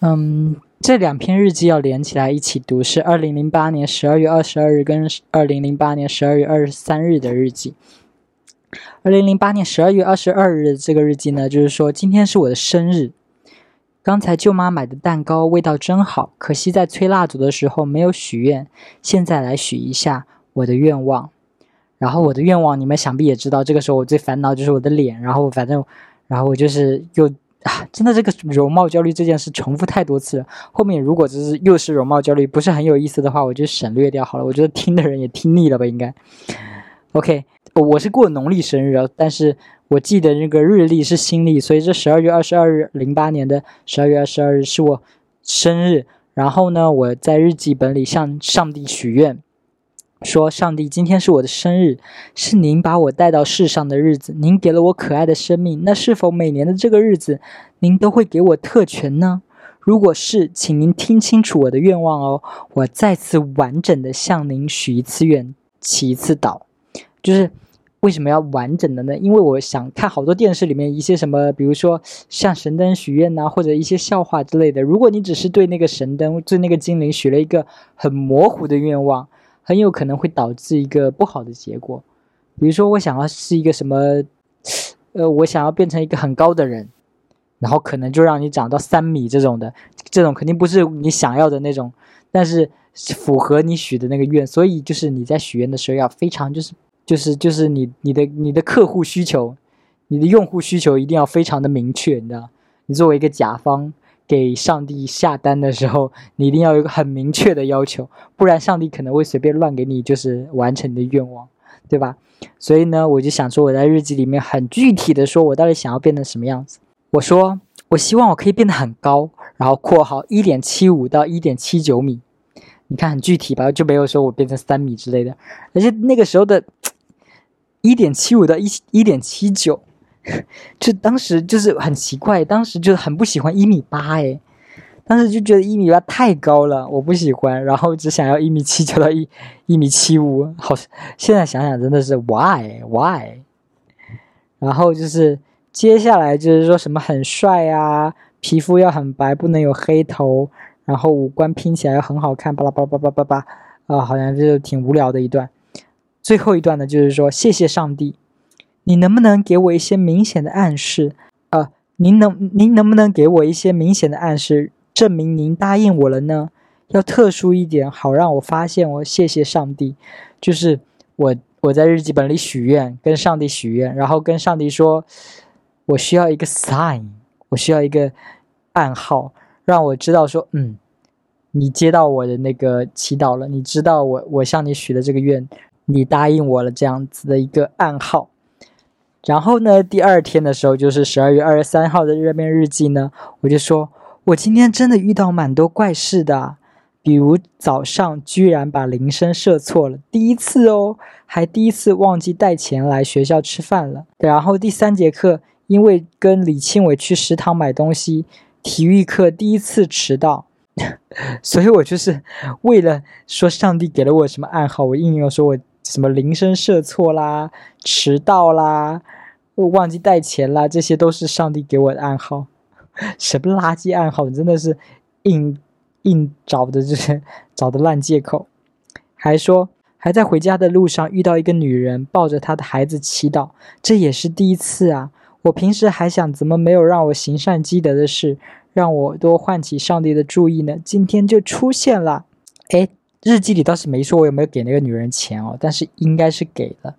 嗯，这两篇日记要连起来一起读，是二零零八年十二月二十二日跟二零零八年十二月二十三日的日记。二零零八年十二月二十二日这个日记呢，就是说今天是我的生日。刚才舅妈买的蛋糕味道真好，可惜在吹蜡烛的时候没有许愿，现在来许一下我的愿望。然后我的愿望，你们想必也知道，这个时候我最烦恼就是我的脸。然后反正，然后我就是又。啊，真的这个容貌焦虑这件事重复太多次了。后面如果只是又是容貌焦虑，不是很有意思的话，我就省略掉好了。我觉得听的人也听腻了吧，应该。OK，我是过农历生日啊，但是我记得那个日历是新历，所以这十二月二十二日，零八年的十二月二十二日是我生日。然后呢，我在日记本里向上帝许愿。说：“上帝，今天是我的生日，是您把我带到世上的日子。您给了我可爱的生命，那是否每年的这个日子，您都会给我特权呢？如果是，请您听清楚我的愿望哦。我再次完整的向您许一次愿，祈一次祷。就是为什么要完整的呢？因为我想看好多电视里面一些什么，比如说像神灯许愿呐，或者一些笑话之类的。如果你只是对那个神灯、对那个精灵许了一个很模糊的愿望。”很有可能会导致一个不好的结果，比如说我想要是一个什么，呃，我想要变成一个很高的人，然后可能就让你长到三米这种的，这种肯定不是你想要的那种，但是符合你许的那个愿，所以就是你在许愿的时候要非常就是就是就是你你的你的客户需求，你的用户需求一定要非常的明确，你知道，你作为一个甲方。给上帝下单的时候，你一定要有一个很明确的要求，不然上帝可能会随便乱给你，就是完成你的愿望，对吧？所以呢，我就想说，我在日记里面很具体的说，我到底想要变成什么样子。我说，我希望我可以变得很高，然后括号一点七五到一点七九米，你看很具体吧？就没有说我变成三米之类的，而且那个时候的一点七五到一一点七九。就当时就是很奇怪，当时就很不喜欢一米八哎，当时就觉得一米八太高了，我不喜欢，然后只想要一米七九到一一米七五，好，现在想想真的是 why why，然后就是接下来就是说什么很帅啊，皮肤要很白，不能有黑头，然后五官拼起来要很好看，巴拉巴拉巴拉巴拉，啊，好像就挺无聊的一段，最后一段呢就是说谢谢上帝。你能不能给我一些明显的暗示？呃，您能您能不能给我一些明显的暗示，证明您答应我了呢？要特殊一点，好让我发现。我谢谢上帝，就是我我在日记本里许愿，跟上帝许愿，然后跟上帝说，我需要一个 sign，我需要一个暗号，让我知道说，嗯，你接到我的那个祈祷了，你知道我我向你许的这个愿，你答应我了，这样子的一个暗号。然后呢，第二天的时候就是十二月二十三号的热面日记呢，我就说，我今天真的遇到蛮多怪事的，比如早上居然把铃声设错了，第一次哦，还第一次忘记带钱来学校吃饭了。然后第三节课因为跟李庆伟去食堂买东西，体育课第一次迟到，所以我就是为了说上帝给了我什么暗号，我硬要说我。什么铃声设错啦，迟到啦，忘记带钱啦，这些都是上帝给我的暗号。什么垃圾暗号，真的是硬硬找的，就是找的烂借口。还说还在回家的路上遇到一个女人抱着她的孩子祈祷，这也是第一次啊！我平时还想怎么没有让我行善积德的事，让我多唤起上帝的注意呢？今天就出现了，哎。日记里倒是没说我有没有给那个女人钱哦，但是应该是给了。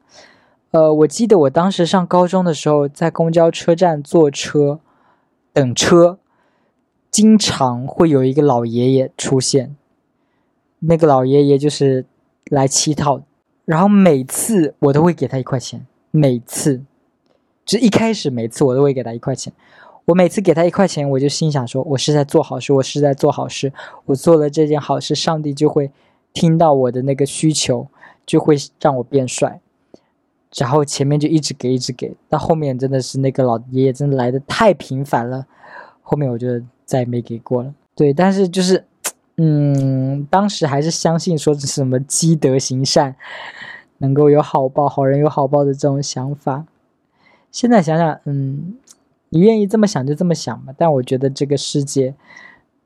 呃，我记得我当时上高中的时候，在公交车站坐车等车，经常会有一个老爷爷出现。那个老爷爷就是来乞讨，然后每次我都会给他一块钱，每次，就一开始每次我都会给他一块钱。我每次给他一块钱，我就心想说，我是在做好事，我是在做好事，我做了这件好事，上帝就会。听到我的那个需求，就会让我变帅，然后前面就一直给，一直给，到后面真的是那个老爷爷真的来的太频繁了，后面我就再也没给过了。对，但是就是，嗯，当时还是相信说是什么积德行善，能够有好报，好人有好报的这种想法。现在想想，嗯，你愿意这么想就这么想吧。但我觉得这个世界。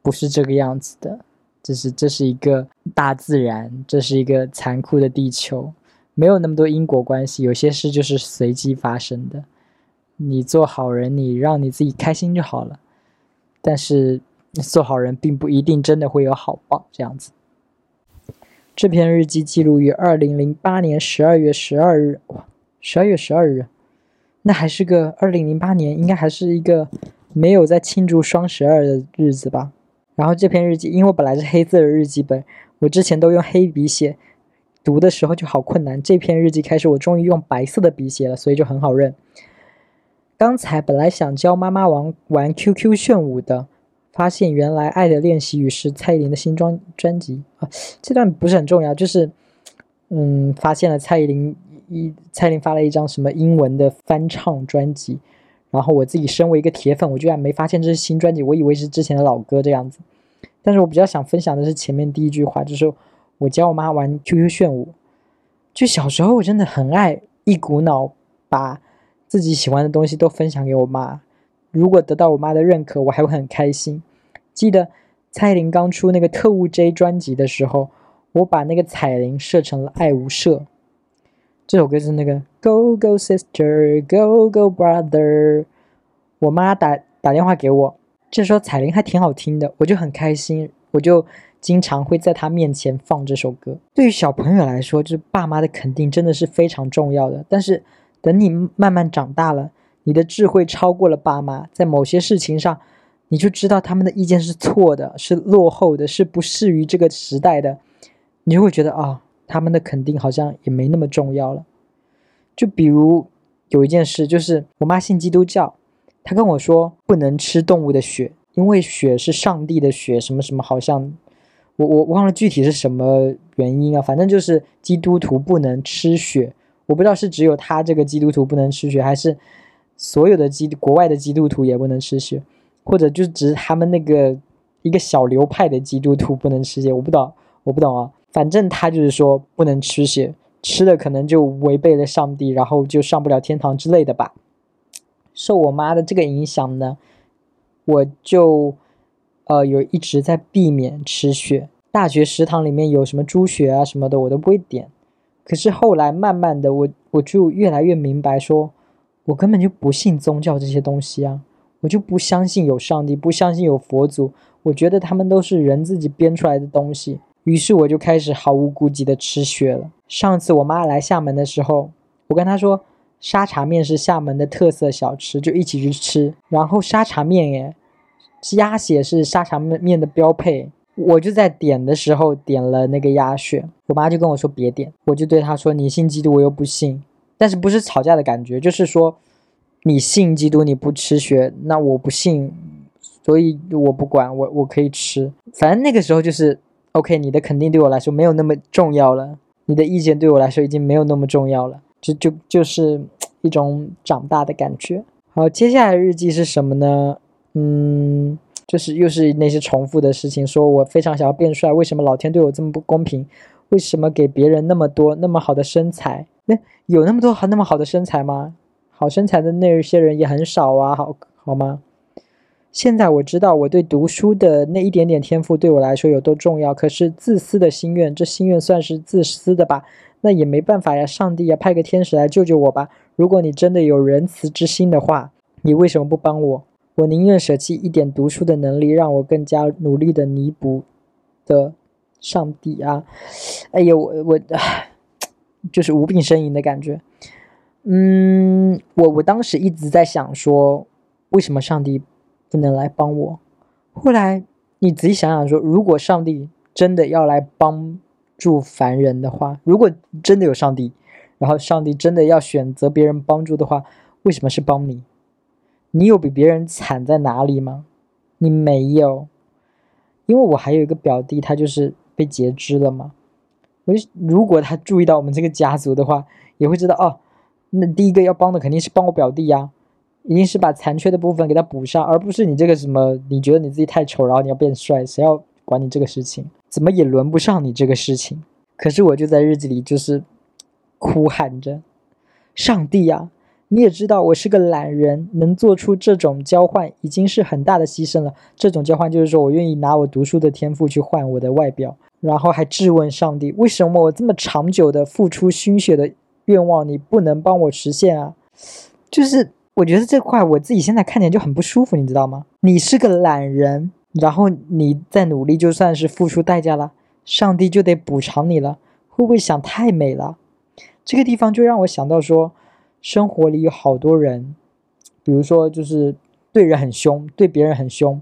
不是这个样子的。这是这是一个大自然，这是一个残酷的地球，没有那么多因果关系，有些事就是随机发生的。你做好人，你让你自己开心就好了。但是做好人并不一定真的会有好报，这样子。这篇日记记录于二零零八年十二月十二日，哇，十二月十二日，那还是个二零零八年，应该还是一个没有在庆祝双十二的日子吧。然后这篇日记，因为我本来是黑色的日记本，我之前都用黑笔写，读的时候就好困难。这篇日记开始，我终于用白色的笔写了，所以就很好认。刚才本来想教妈妈玩玩 QQ 炫舞的。发现原来《爱的练习语》是蔡依林的新专专辑啊，这段不是很重要，就是，嗯，发现了蔡依林一蔡依林发了一张什么英文的翻唱专辑，然后我自己身为一个铁粉，我居然没发现这是新专辑，我以为是之前的老歌这样子。但是我比较想分享的是前面第一句话，就是我教我妈玩 QQ 炫舞，就小时候我真的很爱一股脑把自己喜欢的东西都分享给我妈。如果得到我妈的认可，我还会很开心。记得蔡依林刚出那个《特务 J》专辑的时候，我把那个彩铃设成了爱无赦。这首歌是那个 Go Go Sister Go Go Brother。我妈打打电话给我，这时候彩铃还挺好听的，我就很开心，我就经常会在她面前放这首歌。对于小朋友来说，就是爸妈的肯定真的是非常重要的。但是等你慢慢长大了。你的智慧超过了爸妈，在某些事情上，你就知道他们的意见是错的，是落后的，是不适于这个时代的，你就会觉得啊，他们的肯定好像也没那么重要了。就比如有一件事，就是我妈信基督教，她跟我说不能吃动物的血，因为血是上帝的血，什么什么，好像我我忘了具体是什么原因啊，反正就是基督徒不能吃血，我不知道是只有他这个基督徒不能吃血，还是。所有的基国外的基督徒也不能吃血，或者就只是他们那个一个小流派的基督徒不能吃血，我不懂，我不懂啊。反正他就是说不能吃血，吃了可能就违背了上帝，然后就上不了天堂之类的吧。受我妈的这个影响呢，我就呃有一直在避免吃血。大学食堂里面有什么猪血啊什么的，我都不会点。可是后来慢慢的，我我就越来越明白说。我根本就不信宗教这些东西啊，我就不相信有上帝，不相信有佛祖，我觉得他们都是人自己编出来的东西。于是我就开始毫无顾忌的吃血了。上次我妈来厦门的时候，我跟她说沙茶面是厦门的特色小吃，就一起去吃。然后沙茶面耶，鸭血是沙茶面面的标配，我就在点的时候点了那个鸭血，我妈就跟我说别点，我就对她说你信基督，我又不信。但是不是吵架的感觉，就是说，你信基督，你不吃血，那我不信，所以我不管，我我可以吃。反正那个时候就是，OK，你的肯定对我来说没有那么重要了，你的意见对我来说已经没有那么重要了，就就就是一种长大的感觉。好，接下来日记是什么呢？嗯，就是又是那些重复的事情，说我非常想要变帅，为什么老天对我这么不公平？为什么给别人那么多那么好的身材？那有那么多好那么好的身材吗？好身材的那些人也很少啊，好好吗？现在我知道我对读书的那一点点天赋对我来说有多重要。可是自私的心愿，这心愿算是自私的吧？那也没办法呀，上帝呀，派个天使来救救我吧！如果你真的有仁慈之心的话，你为什么不帮我？我宁愿舍弃一点读书的能力，让我更加努力的弥补的。上帝啊，哎呦，我我就是无病呻吟的感觉。嗯，我我当时一直在想说，为什么上帝不能来帮我？后来你仔细想想说，如果上帝真的要来帮助凡人的话，如果真的有上帝，然后上帝真的要选择别人帮助的话，为什么是帮你？你有比别人惨在哪里吗？你没有，因为我还有一个表弟，他就是。被截肢了嘛？我如果他注意到我们这个家族的话，也会知道哦。那第一个要帮的肯定是帮我表弟呀，一定是把残缺的部分给他补上，而不是你这个什么，你觉得你自己太丑，然后你要变帅，谁要管你这个事情？怎么也轮不上你这个事情。可是我就在日记里就是哭喊着：“上帝呀，你也知道我是个懒人，能做出这种交换已经是很大的牺牲了。这种交换就是说我愿意拿我读书的天赋去换我的外表，然后还质问上帝，为什么我这么长久的付出心血的愿望你不能帮我实现啊？就是我觉得这块我自己现在看起来就很不舒服，你知道吗？你是个懒人，然后你再努力就算是付出代价了，上帝就得补偿你了，会不会想太美了？这个地方就让我想到说，生活里有好多人，比如说就是对人很凶，对别人很凶，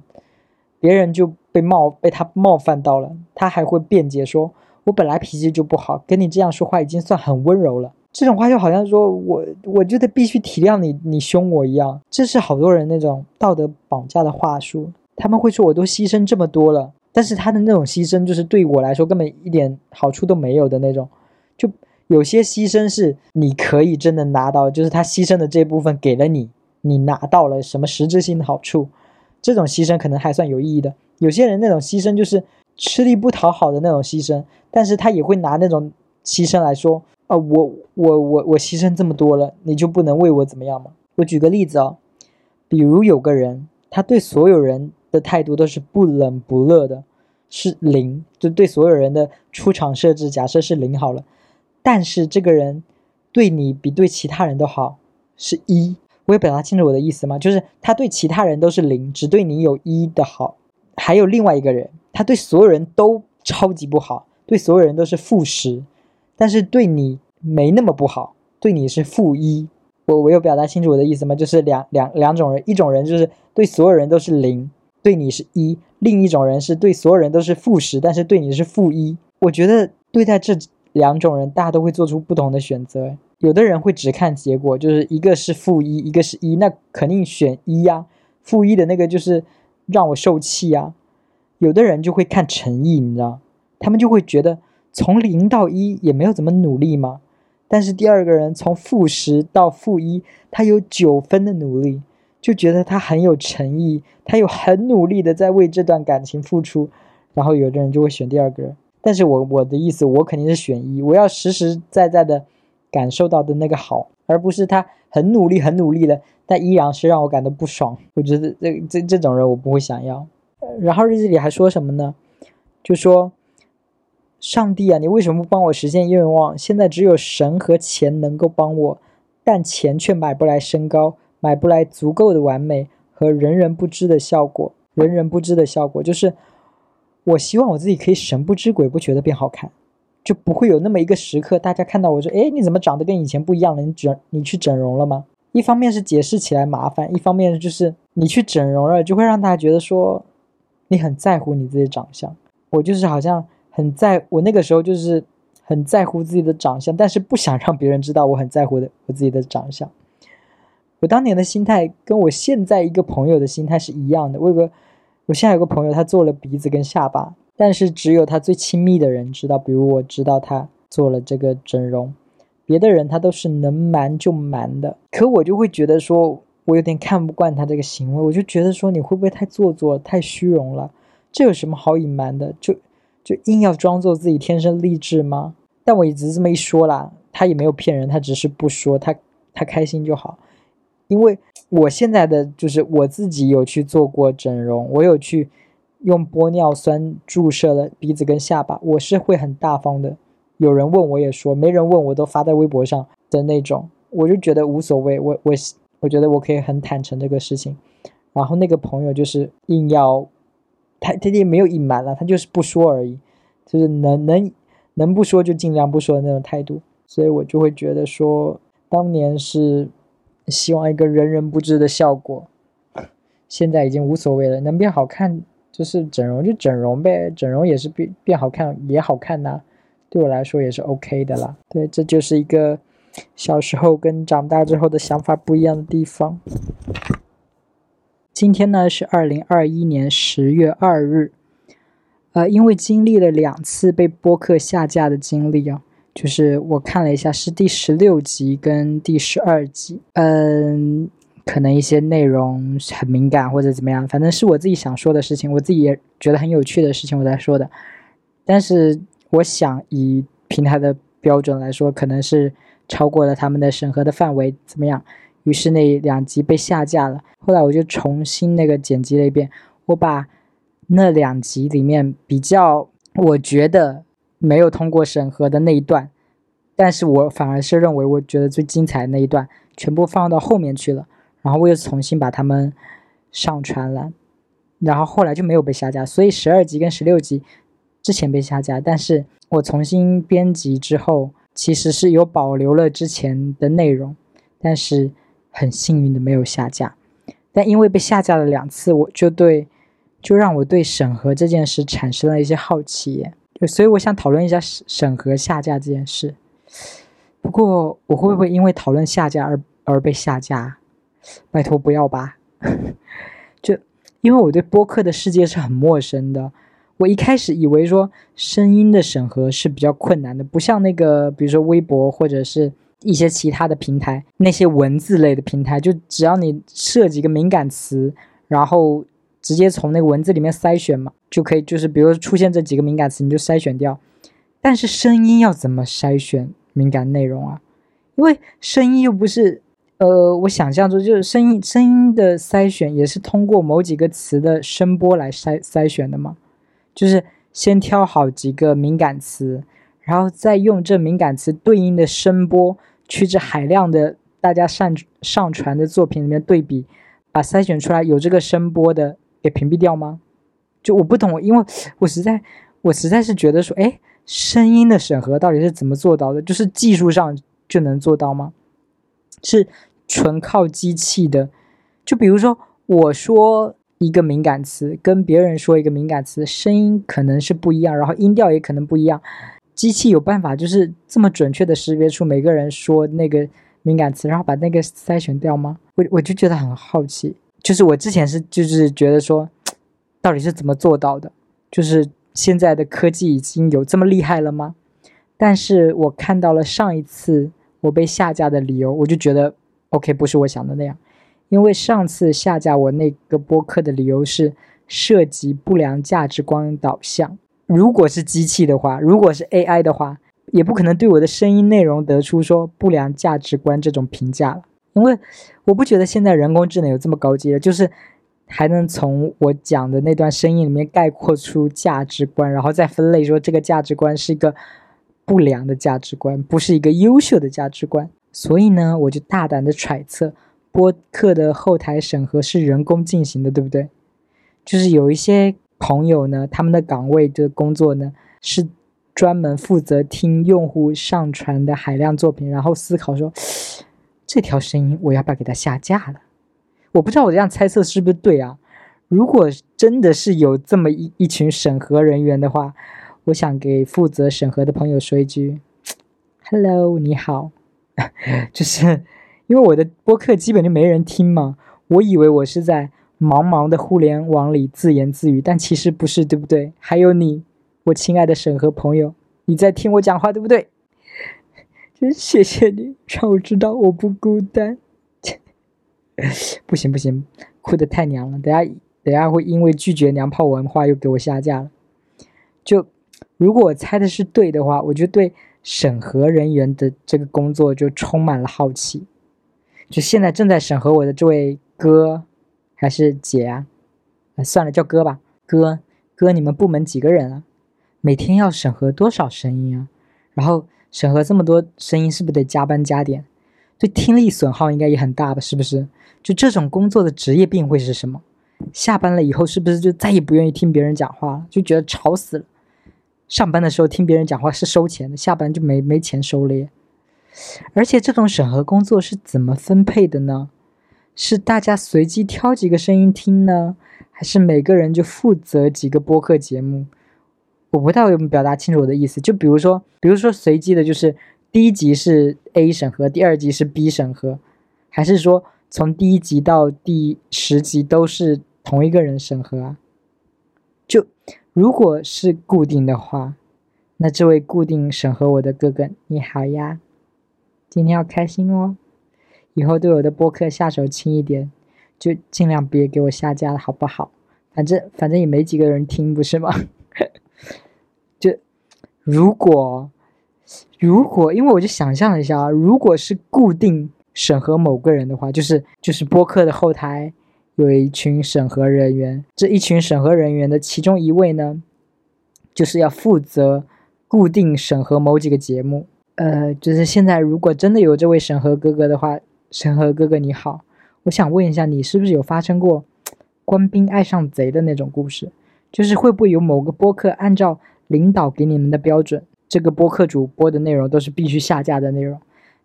别人就被冒被他冒犯到了，他还会辩解说：“我本来脾气就不好，跟你这样说话已经算很温柔了。”这种话就好像说我我觉得必须体谅你，你凶我一样。这是好多人那种道德绑架的话术。他们会说我都牺牲这么多了，但是他的那种牺牲就是对我来说根本一点好处都没有的那种。就有些牺牲是你可以真的拿到，就是他牺牲的这部分给了你，你拿到了什么实质性的好处，这种牺牲可能还算有意义的。有些人那种牺牲就是吃力不讨好的那种牺牲，但是他也会拿那种牺牲来说。啊，我我我我牺牲这么多了，你就不能为我怎么样吗？我举个例子啊，比如有个人，他对所有人的态度都是不冷不热的，是零，就对所有人的出场设置假设是零好了，但是这个人对你比对其他人都好，是一。我有表达清楚我的意思吗？就是他对其他人都是零，只对你有一的好。还有另外一个人，他对所有人都超级不好，对所有人都是负十。但是对你没那么不好，对你是负一。我我有表达清楚我的意思吗？就是两两两种人，一种人就是对所有人都是零，对你是一；另一种人是对所有人都是负十，但是对你是负一。我觉得对待这两种人，大家都会做出不同的选择。有的人会只看结果，就是一个是负一，一个是一，那肯定选一呀。负一的那个就是让我受气呀。有的人就会看诚意，你知道，他们就会觉得。从零到一也没有怎么努力嘛，但是第二个人从负十到负一，他有九分的努力，就觉得他很有诚意，他有很努力的在为这段感情付出，然后有的人就会选第二个人。但是我我的意思，我肯定是选一，我要实实在在的感受到的那个好，而不是他很努力很努力的，但依然是让我感到不爽。我觉得这这这种人我不会想要。然后日记里还说什么呢？就说。上帝啊，你为什么不帮我实现愿望？现在只有神和钱能够帮我，但钱却买不来身高，买不来足够的完美和人人不知的效果。人人不知的效果就是，我希望我自己可以神不知鬼不觉的变好看，就不会有那么一个时刻，大家看到我说：“哎，你怎么长得跟以前不一样了？你整你去整容了吗？”一方面是解释起来麻烦，一方面就是你去整容了，就会让大家觉得说你很在乎你自己长相。我就是好像。很在我那个时候就是很在乎自己的长相，但是不想让别人知道我很在乎的我自己的长相。我当年的心态跟我现在一个朋友的心态是一样的。我有个，我现在有个朋友，他做了鼻子跟下巴，但是只有他最亲密的人知道，比如我知道他做了这个整容，别的人他都是能瞒就瞒的。可我就会觉得说，我有点看不惯他这个行为，我就觉得说，你会不会太做作、太虚荣了？这有什么好隐瞒的？就。就硬要装作自己天生丽质吗？但我也只是这么一说啦，他也没有骗人，他只是不说，他他开心就好。因为我现在的就是我自己有去做过整容，我有去用玻尿酸注射了鼻子跟下巴，我是会很大方的。有人问我也说，没人问我都发在微博上的那种，我就觉得无所谓。我我我觉得我可以很坦诚这个事情。然后那个朋友就是硬要。他他也没有隐瞒了，他就是不说而已，就是能能能不说就尽量不说的那种态度，所以我就会觉得说，当年是希望一个人人不知的效果，现在已经无所谓了，能变好看就是整容就整容呗，整容也是变变好看也好看呐，对我来说也是 OK 的啦。对，这就是一个小时候跟长大之后的想法不一样的地方。今天呢是二零二一年十月二日，呃，因为经历了两次被播客下架的经历啊，就是我看了一下是第十六集跟第十二集，嗯，可能一些内容很敏感或者怎么样，反正是我自己想说的事情，我自己也觉得很有趣的事情我在说的，但是我想以平台的标准来说，可能是超过了他们的审核的范围，怎么样？于是那两集被下架了。后来我就重新那个剪辑了一遍，我把那两集里面比较我觉得没有通过审核的那一段，但是我反而是认为我觉得最精彩的那一段，全部放到后面去了。然后我又重新把它们上传了，然后后来就没有被下架。所以十二集跟十六集之前被下架，但是我重新编辑之后，其实是有保留了之前的内容，但是很幸运的没有下架。但因为被下架了两次，我就对，就让我对审核这件事产生了一些好奇，就所以我想讨论一下审审核下架这件事。不过我会不会因为讨论下架而而被下架？拜托不要吧！就因为我对播客的世界是很陌生的，我一开始以为说声音的审核是比较困难的，不像那个比如说微博或者是。一些其他的平台，那些文字类的平台，就只要你设几个敏感词，然后直接从那个文字里面筛选嘛，就可以，就是比如出现这几个敏感词，你就筛选掉。但是声音要怎么筛选敏感内容啊？因为声音又不是，呃，我想象中就是声音，声音的筛选也是通过某几个词的声波来筛筛选的嘛，就是先挑好几个敏感词，然后再用这敏感词对应的声波。去这海量的大家上上传的作品里面对比，把筛选出来有这个声波的给屏蔽掉吗？就我不懂，因为我实在我实在是觉得说，哎，声音的审核到底是怎么做到的？就是技术上就能做到吗？是纯靠机器的？就比如说我说一个敏感词，跟别人说一个敏感词，声音可能是不一样，然后音调也可能不一样。机器有办法就是这么准确的识别出每个人说那个敏感词，然后把那个筛选掉吗？我我就觉得很好奇，就是我之前是就是觉得说，到底是怎么做到的？就是现在的科技已经有这么厉害了吗？但是我看到了上一次我被下架的理由，我就觉得 OK，不是我想的那样，因为上次下架我那个播客的理由是涉及不良价值观导向。如果是机器的话，如果是 AI 的话，也不可能对我的声音内容得出说不良价值观这种评价了。因为我不觉得现在人工智能有这么高级的，就是还能从我讲的那段声音里面概括出价值观，然后再分类说这个价值观是一个不良的价值观，不是一个优秀的价值观。所以呢，我就大胆的揣测，播客的后台审核是人工进行的，对不对？就是有一些。朋友呢？他们的岗位的工作呢，是专门负责听用户上传的海量作品，然后思考说，这条声音我要不要给它下架了？我不知道我这样猜测是不是对啊？如果真的是有这么一一群审核人员的话，我想给负责审核的朋友说一句，Hello，你好，就是因为我的播客基本就没人听嘛，我以为我是在。茫茫的互联网里自言自语，但其实不是，对不对？还有你，我亲爱的审核朋友，你在听我讲话，对不对？真谢谢你，让我知道我不孤单。不行不行，哭的太娘了，等下等下会因为拒绝娘炮文化又给我下架了。就如果我猜的是对的话，我就对审核人员的这个工作就充满了好奇。就现在正在审核我的这位哥。还是姐啊，算了，叫哥吧。哥，哥，你们部门几个人啊？每天要审核多少声音啊？然后审核这么多声音，是不是得加班加点？对听力损耗应该也很大吧？是不是？就这种工作的职业病会是什么？下班了以后是不是就再也不愿意听别人讲话了？就觉得吵死了。上班的时候听别人讲话是收钱的，下班就没没钱收了耶。而且这种审核工作是怎么分配的呢？是大家随机挑几个声音听呢，还是每个人就负责几个播客节目？我不太会表达清楚我的意思。就比如说，比如说随机的，就是第一集是 A 审核，第二集是 B 审核，还是说从第一集到第十集都是同一个人审核啊？就如果是固定的话，那这位固定审核我的哥哥你好呀，今天要开心哦。以后对我的播客下手轻一点，就尽量别给我下架了，好不好？反正反正也没几个人听，不是吗？就如果如果，因为我就想象了一下啊，如果是固定审核某个人的话，就是就是播客的后台有一群审核人员，这一群审核人员的其中一位呢，就是要负责固定审核某几个节目。呃，就是现在如果真的有这位审核哥哥的话，审核哥哥你好，我想问一下，你是不是有发生过官兵爱上贼的那种故事？就是会不会有某个播客按照领导给你们的标准，这个播客主播的内容都是必须下架的内容，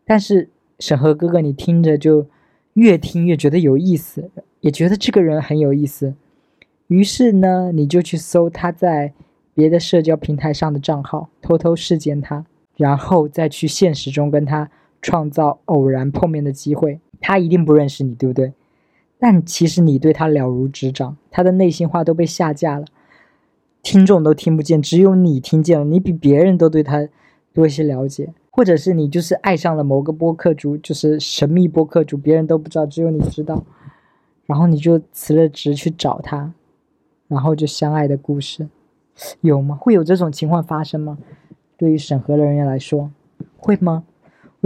但是审核哥哥你听着就越听越觉得有意思，也觉得这个人很有意思，于是呢，你就去搜他在别的社交平台上的账号，偷偷视奸他，然后再去现实中跟他创造偶然碰面的机会。他一定不认识你，对不对？但其实你对他了如指掌，他的内心话都被下架了。听众都听不见，只有你听见了。你比别人都对他多一些了解，或者是你就是爱上了某个播客主，就是神秘播客主，别人都不知道，只有你知道。然后你就辞了职去找他，然后就相爱的故事，有吗？会有这种情况发生吗？对于审核的人员来说，会吗？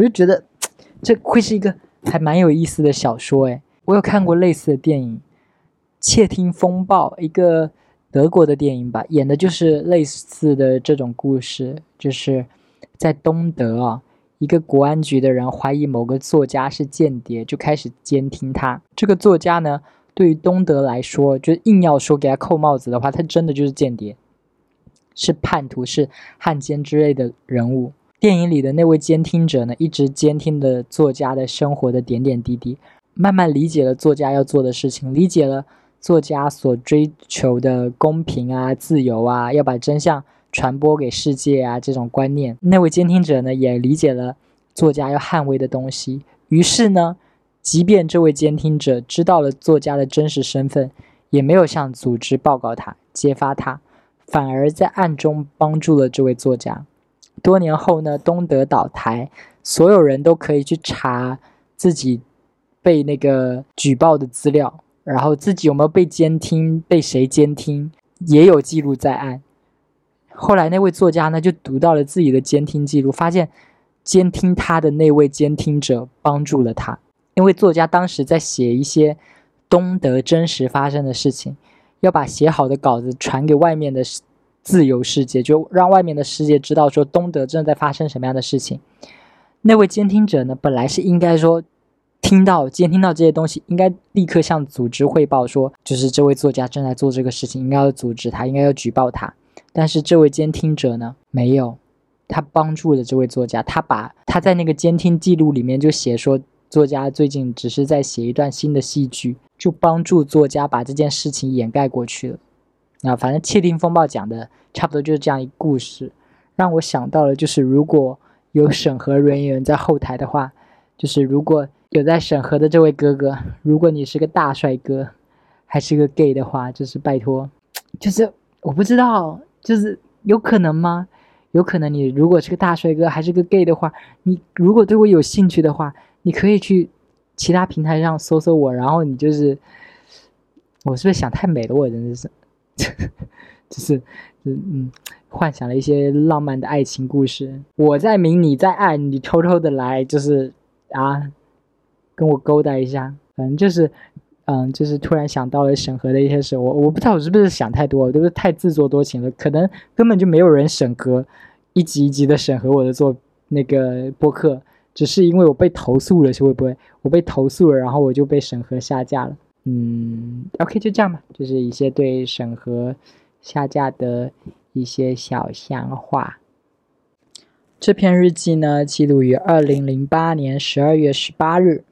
我就觉得 这会是一个还蛮有意思的小说诶，我有看过类似的电影《窃听风暴》，一个。德国的电影吧，演的就是类似的这种故事，就是在东德啊，一个国安局的人怀疑某个作家是间谍，就开始监听他。这个作家呢，对于东德来说，就硬要说给他扣帽子的话，他真的就是间谍，是叛徒，是汉奸之类的人物。电影里的那位监听者呢，一直监听的作家的生活的点点滴滴，慢慢理解了作家要做的事情，理解了。作家所追求的公平啊、自由啊，要把真相传播给世界啊，这种观念，那位监听者呢也理解了作家要捍卫的东西。于是呢，即便这位监听者知道了作家的真实身份，也没有向组织报告他、揭发他，反而在暗中帮助了这位作家。多年后呢，东德倒台，所有人都可以去查自己被那个举报的资料。然后自己有没有被监听，被谁监听，也有记录在案。后来那位作家呢，就读到了自己的监听记录，发现监听他的那位监听者帮助了他。因为作家当时在写一些东德真实发生的事情，要把写好的稿子传给外面的自由世界，就让外面的世界知道说东德正在发生什么样的事情。那位监听者呢，本来是应该说。听到监听到这些东西，应该立刻向组织汇报，说就是这位作家正在做这个事情，应该要阻止他，应该要举报他。但是这位监听者呢，没有，他帮助了这位作家，他把他在那个监听记录里面就写说，作家最近只是在写一段新的戏剧，就帮助作家把这件事情掩盖过去了。啊，反正《窃听风暴》讲的差不多就是这样一个故事，让我想到了，就是如果有审核人员在后台的话，就是如果。有在审核的这位哥哥，如果你是个大帅哥，还是个 gay 的话，就是拜托，就是我不知道，就是有可能吗？有可能你如果是个大帅哥，还是个 gay 的话，你如果对我有兴趣的话，你可以去其他平台上搜搜我，然后你就是，我是不是想太美了？我真的是，就是，嗯嗯，幻想了一些浪漫的爱情故事。我在明，你在暗，你偷偷的来，就是啊。跟我勾搭一下，反正就是，嗯，就是突然想到了审核的一些事，我我不知道我是不是想太多，都是太自作多情了，可能根本就没有人审核，一集一集的审核我的做那个播客，只是因为我被投诉了，是会不会？我被投诉了，然后我就被审核下架了。嗯，OK，就这样吧，就是一些对审核下架的一些小想法。这篇日记呢，记录于二零零八年十二月十八日。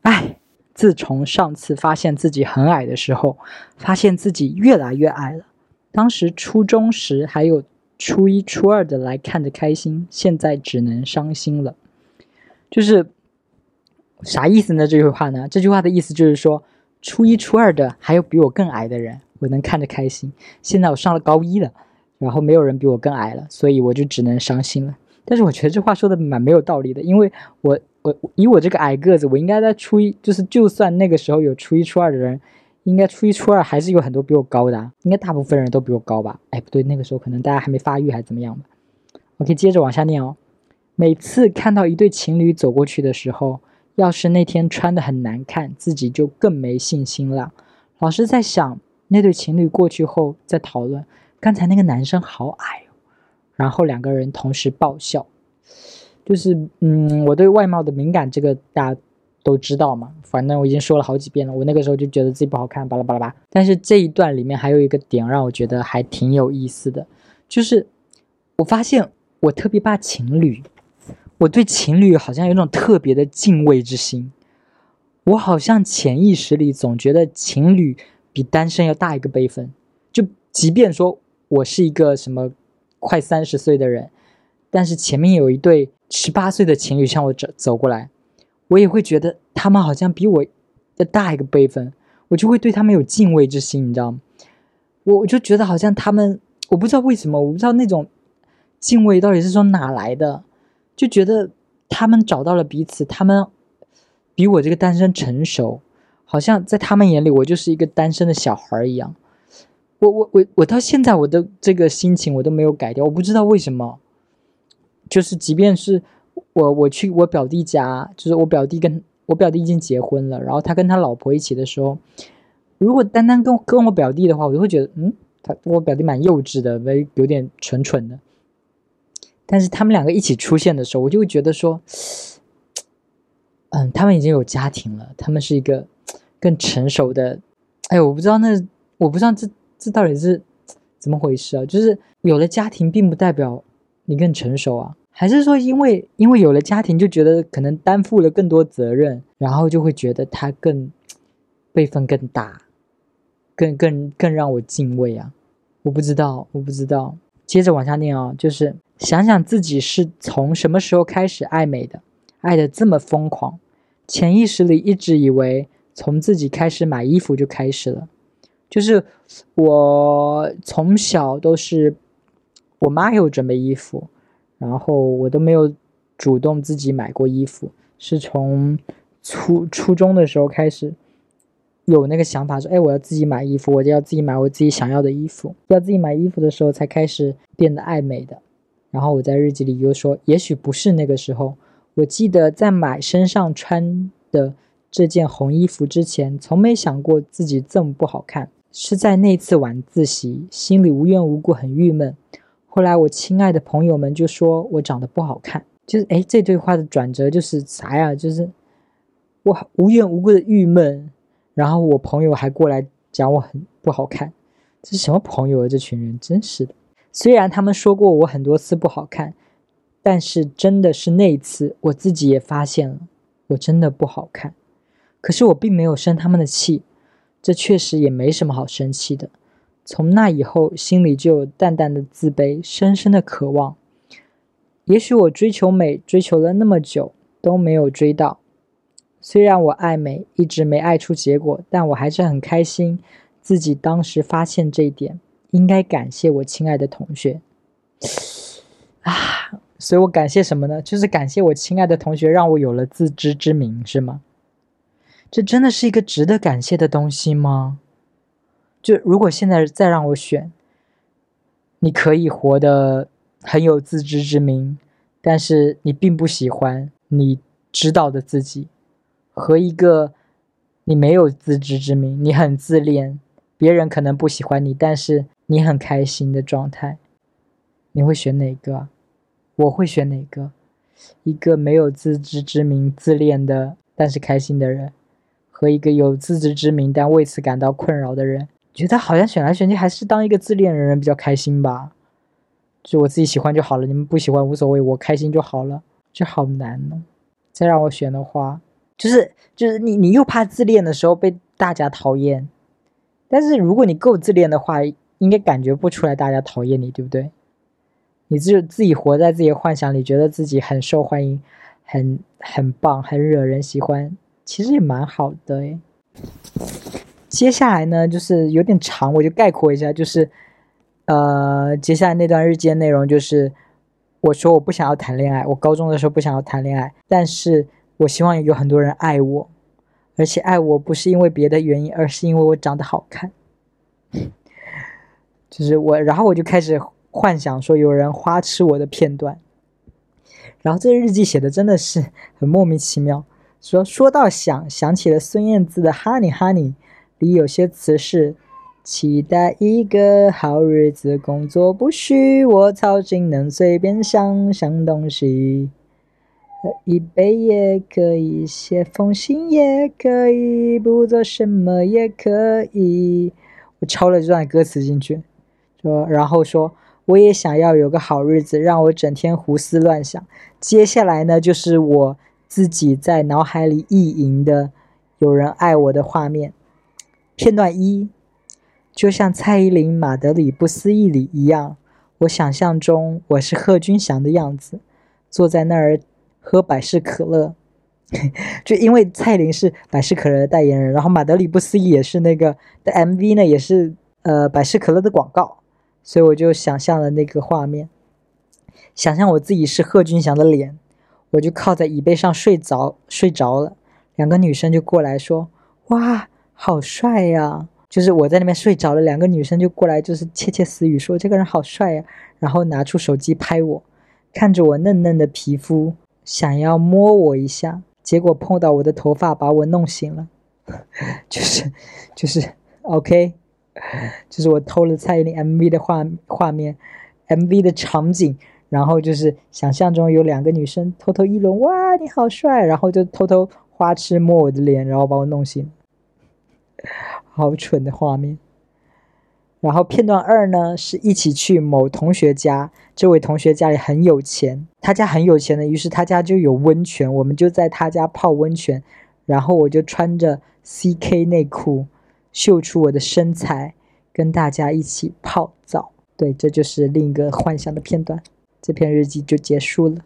唉，自从上次发现自己很矮的时候，发现自己越来越矮了。当时初中时还有初一、初二的来看着开心，现在只能伤心了。就是啥意思呢？这句话呢？这句话的意思就是说，初一、初二的还有比我更矮的人，我能看着开心。现在我上了高一了，然后没有人比我更矮了，所以我就只能伤心了。但是我觉得这话说的蛮没有道理的，因为我。我以我这个矮个子，我应该在初一，就是就算那个时候有初一、初二的人，应该初一、初二还是有很多比我高的，应该大部分人都比我高吧？哎，不对，那个时候可能大家还没发育，还是怎么样吧？OK，接着往下念哦。每次看到一对情侣走过去的时候，要是那天穿的很难看，自己就更没信心了。老是在想那对情侣过去后再讨论，刚才那个男生好矮哦，然后两个人同时爆笑。就是嗯，我对外貌的敏感，这个大家都知道嘛。反正我已经说了好几遍了，我那个时候就觉得自己不好看，巴拉巴拉巴。但是这一段里面还有一个点让我觉得还挺有意思的，就是我发现我特别怕情侣，我对情侣好像有种特别的敬畏之心。我好像潜意识里总觉得情侣比单身要大一个辈分，就即便说我是一个什么快三十岁的人，但是前面有一对十八岁的情侣向我走走过来，我也会觉得他们好像比我要大一个辈分，我就会对他们有敬畏之心，你知道吗？我我就觉得好像他们，我不知道为什么，我不知道那种敬畏到底是从哪来的，就觉得他们找到了彼此，他们。比我这个单身成熟，好像在他们眼里我就是一个单身的小孩一样。我我我我到现在我的这个心情我都没有改掉，我不知道为什么。就是即便是我我去我表弟家，就是我表弟跟我表弟已经结婚了，然后他跟他老婆一起的时候，如果单单跟跟我表弟的话，我就会觉得嗯，他我表弟蛮幼稚的，有有点蠢蠢的。但是他们两个一起出现的时候，我就会觉得说。嗯，他们已经有家庭了，他们是一个更成熟的。哎，我不知道那，我不知道这这到底是怎么回事啊？就是有了家庭，并不代表你更成熟啊？还是说，因为因为有了家庭，就觉得可能担负了更多责任，然后就会觉得他更辈分更大，更更更让我敬畏啊？我不知道，我不知道。接着往下念啊，就是想想自己是从什么时候开始爱美的，爱的这么疯狂。潜意识里一直以为从自己开始买衣服就开始了，就是我从小都是我妈给我准备衣服，然后我都没有主动自己买过衣服，是从初初中的时候开始有那个想法说，哎，我要自己买衣服，我就要自己买我自己想要的衣服，要自己买衣服的时候才开始变得爱美的。然后我在日记里又说，也许不是那个时候。我记得在买身上穿的这件红衣服之前，从没想过自己这么不好看。是在那次晚自习，心里无缘无故很郁闷。后来我亲爱的朋友们就说我长得不好看，就是哎，这对话的转折就是啥呀？就是我无缘无故的郁闷，然后我朋友还过来讲我很不好看，这是什么朋友啊？这群人真是的。虽然他们说过我很多次不好看。但是真的是那一次，我自己也发现了，我真的不好看。可是我并没有生他们的气，这确实也没什么好生气的。从那以后，心里就有淡淡的自卑，深深的渴望。也许我追求美，追求了那么久都没有追到。虽然我爱美，一直没爱出结果，但我还是很开心，自己当时发现这一点，应该感谢我亲爱的同学。啊。所以我感谢什么呢？就是感谢我亲爱的同学，让我有了自知之明，是吗？这真的是一个值得感谢的东西吗？就如果现在再让我选，你可以活得很有自知之明，但是你并不喜欢你知道的自己，和一个你没有自知之明，你很自恋，别人可能不喜欢你，但是你很开心的状态，你会选哪个？我会选哪个？一个没有自知之明、自恋的但是开心的人，和一个有自知之明但为此感到困扰的人。觉得好像选来选去还是当一个自恋的人比较开心吧。就我自己喜欢就好了，你们不喜欢无所谓，我开心就好了。这好难呢。再让我选的话，就是就是你你又怕自恋的时候被大家讨厌，但是如果你够自恋的话，应该感觉不出来大家讨厌你，对不对？你自自己活在自己的幻想里，觉得自己很受欢迎，很很棒，很惹人喜欢，其实也蛮好的诶。接下来呢，就是有点长，我就概括一下，就是，呃，接下来那段日记的内容就是，我说我不想要谈恋爱，我高中的时候不想要谈恋爱，但是我希望有很多人爱我，而且爱我不是因为别的原因，而是因为我长得好看。就是我，然后我就开始。幻想说有人花痴我的片段，然后这日记写的真的是很莫名其妙。说说到想，想起了孙燕姿的《Honey Honey》，里有些词是：期待一个好日子，工作不需我操心，能随便想想东西。喝一杯也可以，写封信也可以，不做什么也可以。我抄了这段歌词进去，说，然后说我也想要有个好日子，让我整天胡思乱想。接下来呢，就是我。自己在脑海里意淫的有人爱我的画面。片段一，就像蔡依林《马德里不思议》里一样，我想象中我是贺军翔的样子，坐在那儿喝百事可乐。就因为蔡依林是百事可乐的代言人，然后《马德里不思议》也是那个的 MV 呢，也是呃百事可乐的广告，所以我就想象了那个画面，想象我自己是贺军翔的脸。我就靠在椅背上睡着，睡着了。两个女生就过来说：“哇，好帅呀！”就是我在那边睡着了，两个女生就过来，就是窃窃私语说：“这个人好帅呀！”然后拿出手机拍我，看着我嫩嫩的皮肤，想要摸我一下，结果碰到我的头发，把我弄醒了。就是就是，OK，就是我偷了蔡依林 MV 的画画面，MV 的场景。然后就是想象中有两个女生偷偷议论，哇，你好帅！然后就偷偷花痴摸我的脸，然后把我弄醒，好蠢的画面。然后片段二呢，是一起去某同学家，这位同学家里很有钱，他家很有钱的，于是他家就有温泉，我们就在他家泡温泉，然后我就穿着 CK 内裤，秀出我的身材，跟大家一起泡澡。对，这就是另一个幻想的片段。这篇日记就结束了。